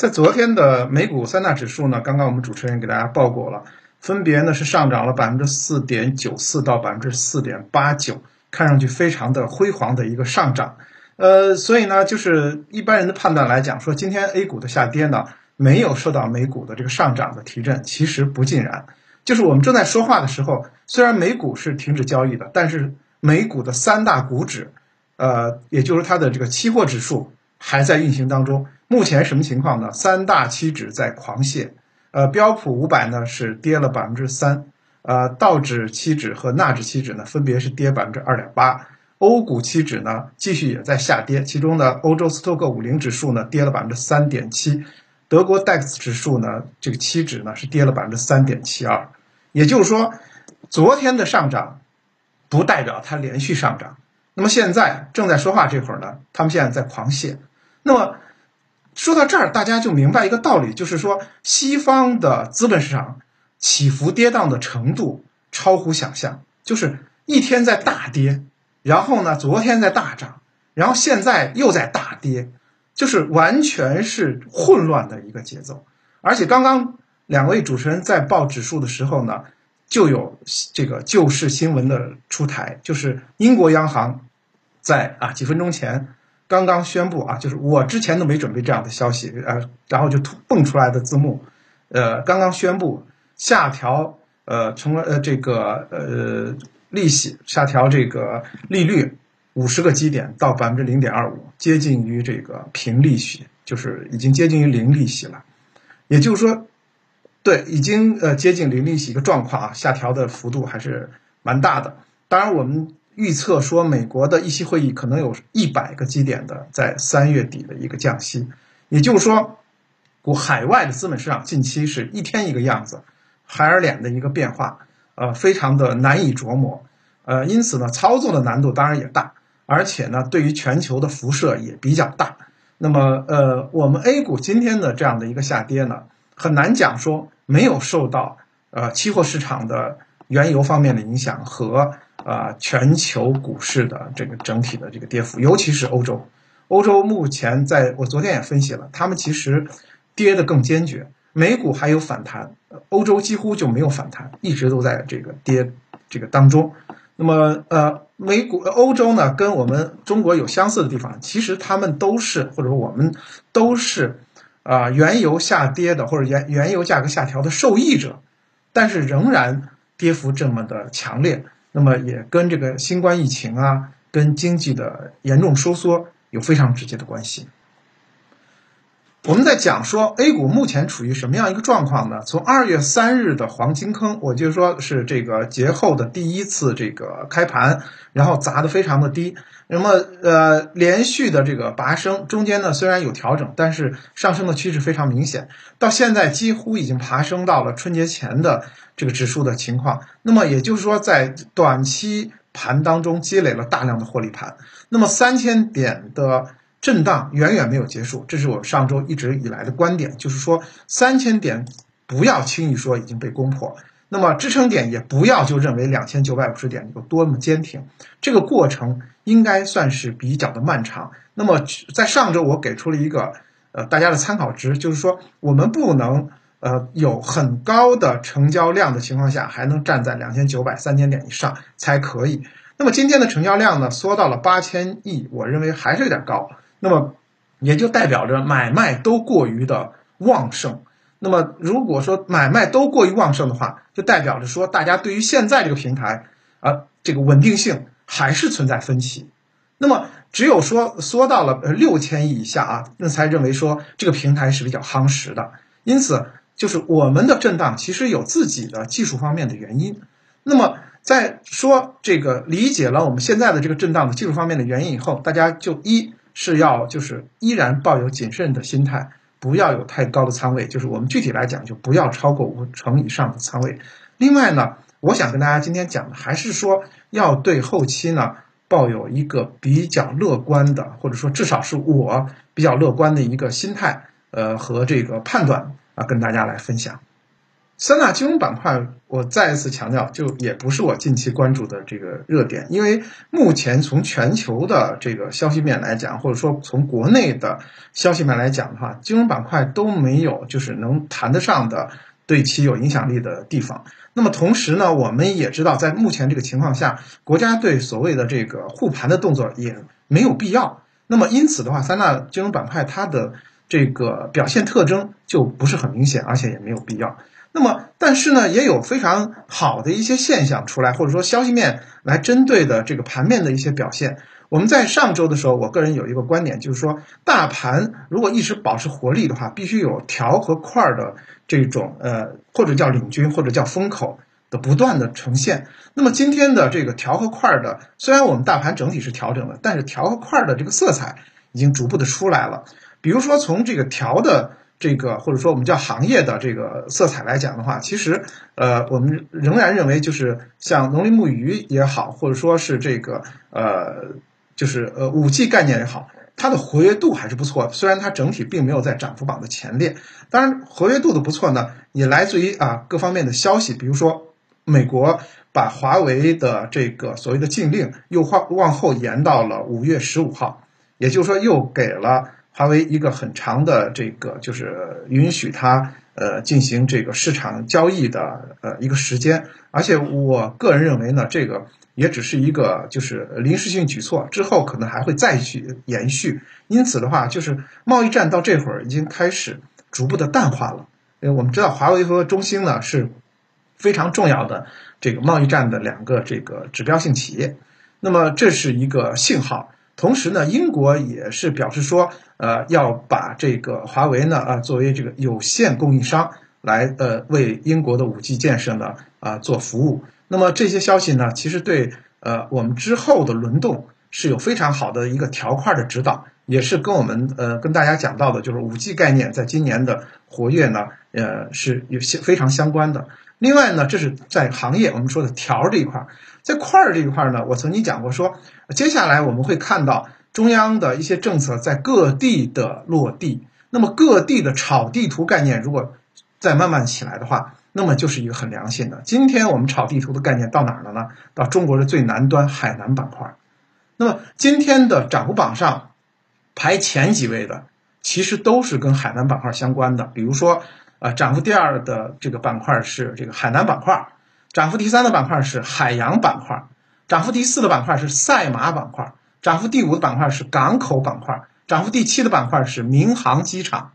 在昨天的美股三大指数呢，刚刚我们主持人给大家报过了，分别呢是上涨了百分之四点九四到百分之四点八九，看上去非常的辉煌的一个上涨。呃，所以呢，就是一般人的判断来讲，说今天 A 股的下跌呢，没有受到美股的这个上涨的提振，其实不尽然。就是我们正在说话的时候，虽然美股是停止交易的，但是美股的三大股指，呃，也就是它的这个期货指数还在运行当中。目前什么情况呢？三大期指在狂泻，呃，标普五百呢是跌了百分之三，呃，道指期指和纳指期指呢分别是跌百分之二点八，欧股期指呢继续也在下跌，其中呢欧洲斯托克五零指数呢跌了百分之三点七，德国 DAX 指数呢这个期指呢是跌了百分之三点七二，也就是说，昨天的上涨不代表它连续上涨，那么现在正在说话这会儿呢，他们现在在狂泻，那么。说到这儿，大家就明白一个道理，就是说，西方的资本市场起伏跌宕的程度超乎想象，就是一天在大跌，然后呢，昨天在大涨，然后现在又在大跌，就是完全是混乱的一个节奏。而且刚刚两位主持人在报指数的时候呢，就有这个救市新闻的出台，就是英国央行在啊几分钟前。刚刚宣布啊，就是我之前都没准备这样的消息，呃，然后就突蹦出来的字幕，呃，刚刚宣布下调，呃，成了呃这个呃利息下调这个利率五十个基点到百分之零点二五，接近于这个平利息，就是已经接近于零利息了，也就是说，对，已经呃接近零利息一个状况啊，下调的幅度还是蛮大的。当然我们。预测说，美国的议息会议可能有一百个基点的在三月底的一个降息，也就是说，股海外的资本市场近期是一天一个样子，海尔脸的一个变化，呃，非常的难以琢磨，呃，因此呢，操作的难度当然也大，而且呢，对于全球的辐射也比较大。那么，呃，我们 A 股今天的这样的一个下跌呢，很难讲说没有受到呃期货市场的原油方面的影响和。啊，全球股市的这个整体的这个跌幅，尤其是欧洲，欧洲目前在我昨天也分析了，他们其实跌得更坚决。美股还有反弹，欧洲几乎就没有反弹，一直都在这个跌这个当中。那么，呃，美股欧洲呢，跟我们中国有相似的地方，其实他们都是或者说我们都是啊原油下跌的或者原原油价格下调的受益者，但是仍然跌幅这么的强烈。那么也跟这个新冠疫情啊，跟经济的严重收缩有非常直接的关系。我们在讲说 A 股目前处于什么样一个状况呢？从二月三日的黄金坑，我就说是这个节后的第一次这个开盘，然后砸的非常的低，那么呃连续的这个拔升，中间呢虽然有调整，但是上升的趋势非常明显，到现在几乎已经爬升到了春节前的这个指数的情况。那么也就是说，在短期盘当中积累了大量的获利盘，那么三千点的。震荡远远没有结束，这是我上周一直以来的观点，就是说三千点不要轻易说已经被攻破，那么支撑点也不要就认为两千九百五十点有多么坚挺，这个过程应该算是比较的漫长。那么在上周我给出了一个呃大家的参考值，就是说我们不能呃有很高的成交量的情况下还能站在两千九百三千点以上才可以。那么今天的成交量呢缩到了八千亿，我认为还是有点高。那么，也就代表着买卖都过于的旺盛。那么，如果说买卖都过于旺盛的话，就代表着说大家对于现在这个平台啊，这个稳定性还是存在分歧。那么，只有说缩到了呃六千亿以下啊，那才认为说这个平台是比较夯实的。因此，就是我们的震荡其实有自己的技术方面的原因。那么，在说这个理解了我们现在的这个震荡的技术方面的原因以后，大家就一。是要就是依然抱有谨慎的心态，不要有太高的仓位。就是我们具体来讲，就不要超过五成以上的仓位。另外呢，我想跟大家今天讲的还是说，要对后期呢抱有一个比较乐观的，或者说至少是我比较乐观的一个心态，呃和这个判断啊，跟大家来分享。三大金融板块，我再一次强调，就也不是我近期关注的这个热点，因为目前从全球的这个消息面来讲，或者说从国内的消息面来讲的话，金融板块都没有就是能谈得上的对其有影响力的地方。那么同时呢，我们也知道，在目前这个情况下，国家对所谓的这个护盘的动作也没有必要。那么因此的话，三大金融板块它的这个表现特征就不是很明显，而且也没有必要。那么，但是呢，也有非常好的一些现象出来，或者说消息面来针对的这个盘面的一些表现。我们在上周的时候，我个人有一个观点，就是说，大盘如果一直保持活力的话，必须有条和块的这种呃，或者叫领军，或者叫风口的不断的呈现。那么今天的这个条和块的，虽然我们大盘整体是调整的，但是条和块的这个色彩已经逐步的出来了。比如说从这个条的。这个或者说我们叫行业的这个色彩来讲的话，其实呃，我们仍然认为就是像农林牧渔也好，或者说是这个呃，就是呃五 G 概念也好，它的活跃度还是不错的。虽然它整体并没有在涨幅榜的前列，当然活跃度的不错呢，也来自于啊各方面的消息，比如说美国把华为的这个所谓的禁令又往往后延到了五月十五号，也就是说又给了。华为一个很长的这个就是允许它呃进行这个市场交易的呃一个时间，而且我个人认为呢，这个也只是一个就是临时性举措，之后可能还会再去延续。因此的话，就是贸易战到这会儿已经开始逐步的淡化了。因为我们知道华为和中兴呢是非常重要的这个贸易战的两个这个指标性企业，那么这是一个信号。同时呢，英国也是表示说，呃，要把这个华为呢，啊，作为这个有限供应商来，呃，为英国的五 G 建设呢，啊，做服务。那么这些消息呢，其实对，呃，我们之后的轮动是有非常好的一个条块的指导，也是跟我们，呃，跟大家讲到的，就是五 G 概念在今年的活跃呢，呃，是有些非常相关的。另外呢，这是在行业我们说的条这一块。在块儿这一块呢，我曾经讲过说，接下来我们会看到中央的一些政策在各地的落地。那么各地的炒地图概念如果再慢慢起来的话，那么就是一个很良心的。今天我们炒地图的概念到哪儿了呢？到中国的最南端海南板块。那么今天的涨幅榜上排前几位的，其实都是跟海南板块相关的。比如说，啊，涨幅第二的这个板块是这个海南板块。涨幅第三的板块是海洋板块，涨幅第四的板块是赛马板块，涨幅第五的板块是港口板块，涨幅第七的板块是民航机场，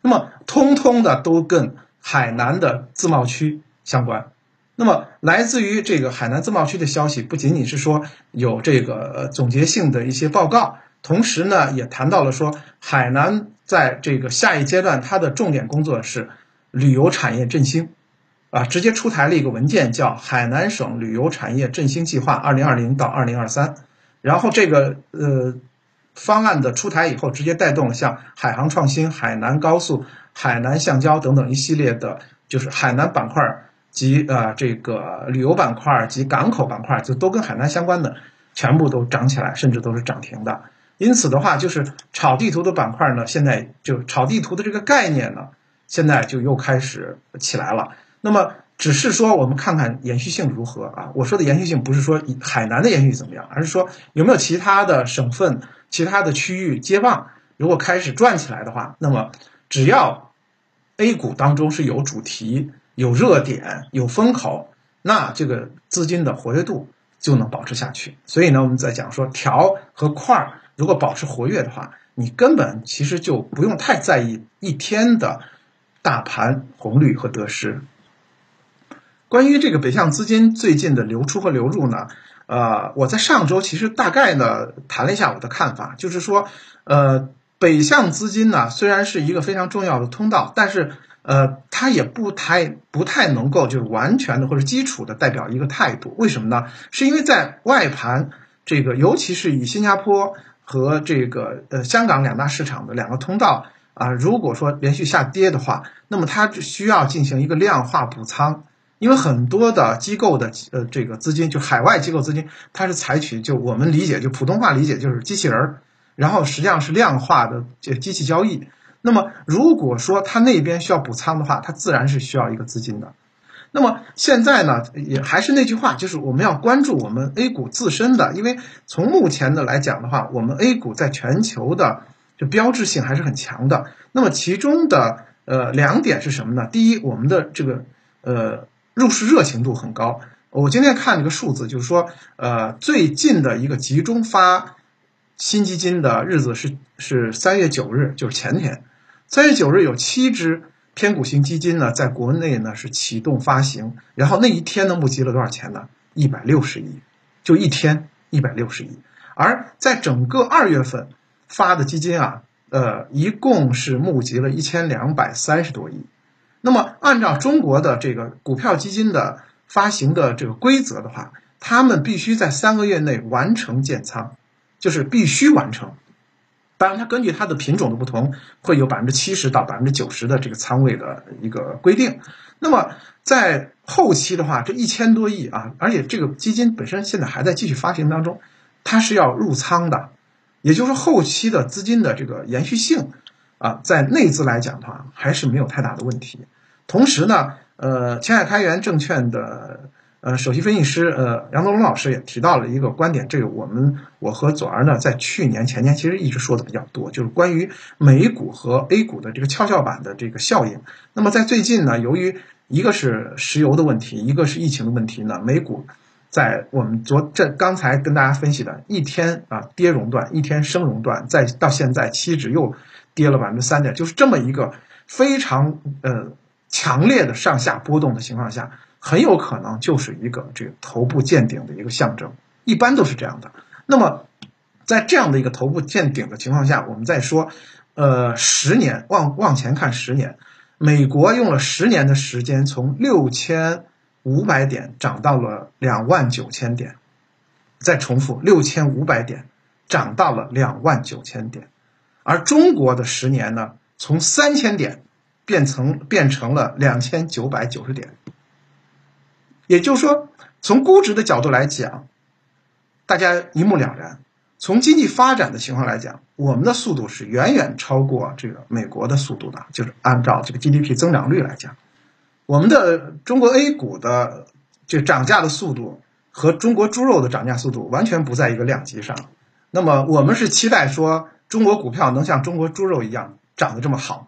那么通通的都跟海南的自贸区相关。那么来自于这个海南自贸区的消息，不仅仅是说有这个总结性的一些报告，同时呢也谈到了说海南在这个下一阶段它的重点工作是旅游产业振兴。啊，直接出台了一个文件，叫《海南省旅游产业振兴计划（二零二零到二零二三）》。然后这个呃方案的出台以后，直接带动了像海航创新、海南高速、海南橡胶等等一系列的，就是海南板块及呃这个旅游板块及港口板块，就都跟海南相关的，全部都涨起来，甚至都是涨停的。因此的话，就是炒地图的板块呢，现在就炒地图的这个概念呢，现在就又开始起来了。那么，只是说我们看看延续性如何啊？我说的延续性不是说海南的延续怎么样，而是说有没有其他的省份、其他的区域接棒。如果开始转起来的话，那么只要 A 股当中是有主题、有热点、有风口，那这个资金的活跃度就能保持下去。所以呢，我们在讲说条和块儿如果保持活跃的话，你根本其实就不用太在意一天的大盘红绿和得失。关于这个北向资金最近的流出和流入呢，呃，我在上周其实大概呢谈了一下我的看法，就是说，呃，北向资金呢虽然是一个非常重要的通道，但是呃，它也不太不太能够就是完全的或者基础的代表一个态度。为什么呢？是因为在外盘这个，尤其是以新加坡和这个呃香港两大市场的两个通道啊，如果说连续下跌的话，那么它需要进行一个量化补仓。因为很多的机构的呃这个资金，就海外机构资金，它是采取就我们理解就普通话理解就是机器人儿，然后实际上是量化的这机器交易。那么如果说它那边需要补仓的话，它自然是需要一个资金的。那么现在呢，也还是那句话，就是我们要关注我们 A 股自身的，因为从目前的来讲的话，我们 A 股在全球的就标志性还是很强的。那么其中的呃两点是什么呢？第一，我们的这个呃入市热情度很高。我今天看了个数字，就是说呃最近的一个集中发新基金的日子是是三月九日，就是前天。三月九日有七只。偏股型基金呢，在国内呢是启动发行，然后那一天呢募集了多少钱呢？一百六十亿，就一天一百六十亿。而在整个二月份发的基金啊，呃，一共是募集了一千两百三十多亿。那么按照中国的这个股票基金的发行的这个规则的话，他们必须在三个月内完成建仓，就是必须完成。当然，它根据它的品种的不同，会有百分之七十到百分之九十的这个仓位的一个规定。那么在后期的话，这一千多亿啊，而且这个基金本身现在还在继续发行当中，它是要入仓的，也就是后期的资金的这个延续性啊，在内资来讲的话，还是没有太大的问题。同时呢，呃，前海开源证券的。呃，首席分析师呃杨德龙老师也提到了一个观点，这个我们我和左儿呢在去年前年其实一直说的比较多，就是关于美股和 A 股的这个跷跷板的这个效应。那么在最近呢，由于一个是石油的问题，一个是疫情的问题呢，美股在我们昨这刚才跟大家分析的一天啊跌熔断，一天升熔断，再到现在期指又跌了百分之三点，就是这么一个非常呃强烈的上下波动的情况下。很有可能就是一个这个头部见顶的一个象征，一般都是这样的。那么，在这样的一个头部见顶的情况下，我们再说，呃，十年往往前看十年，美国用了十年的时间，从六千五百点涨到了两万九千点。再重复，六千五百点涨到了两万九千点，而中国的十年呢，从三千点变成变成了两千九百九十点。也就是说，从估值的角度来讲，大家一目了然。从经济发展的情况来讲，我们的速度是远远超过这个美国的速度的。就是按照这个 GDP 增长率来讲，我们的中国 A 股的这涨价的速度和中国猪肉的涨价速度完全不在一个量级上。那么，我们是期待说中国股票能像中国猪肉一样涨得这么好。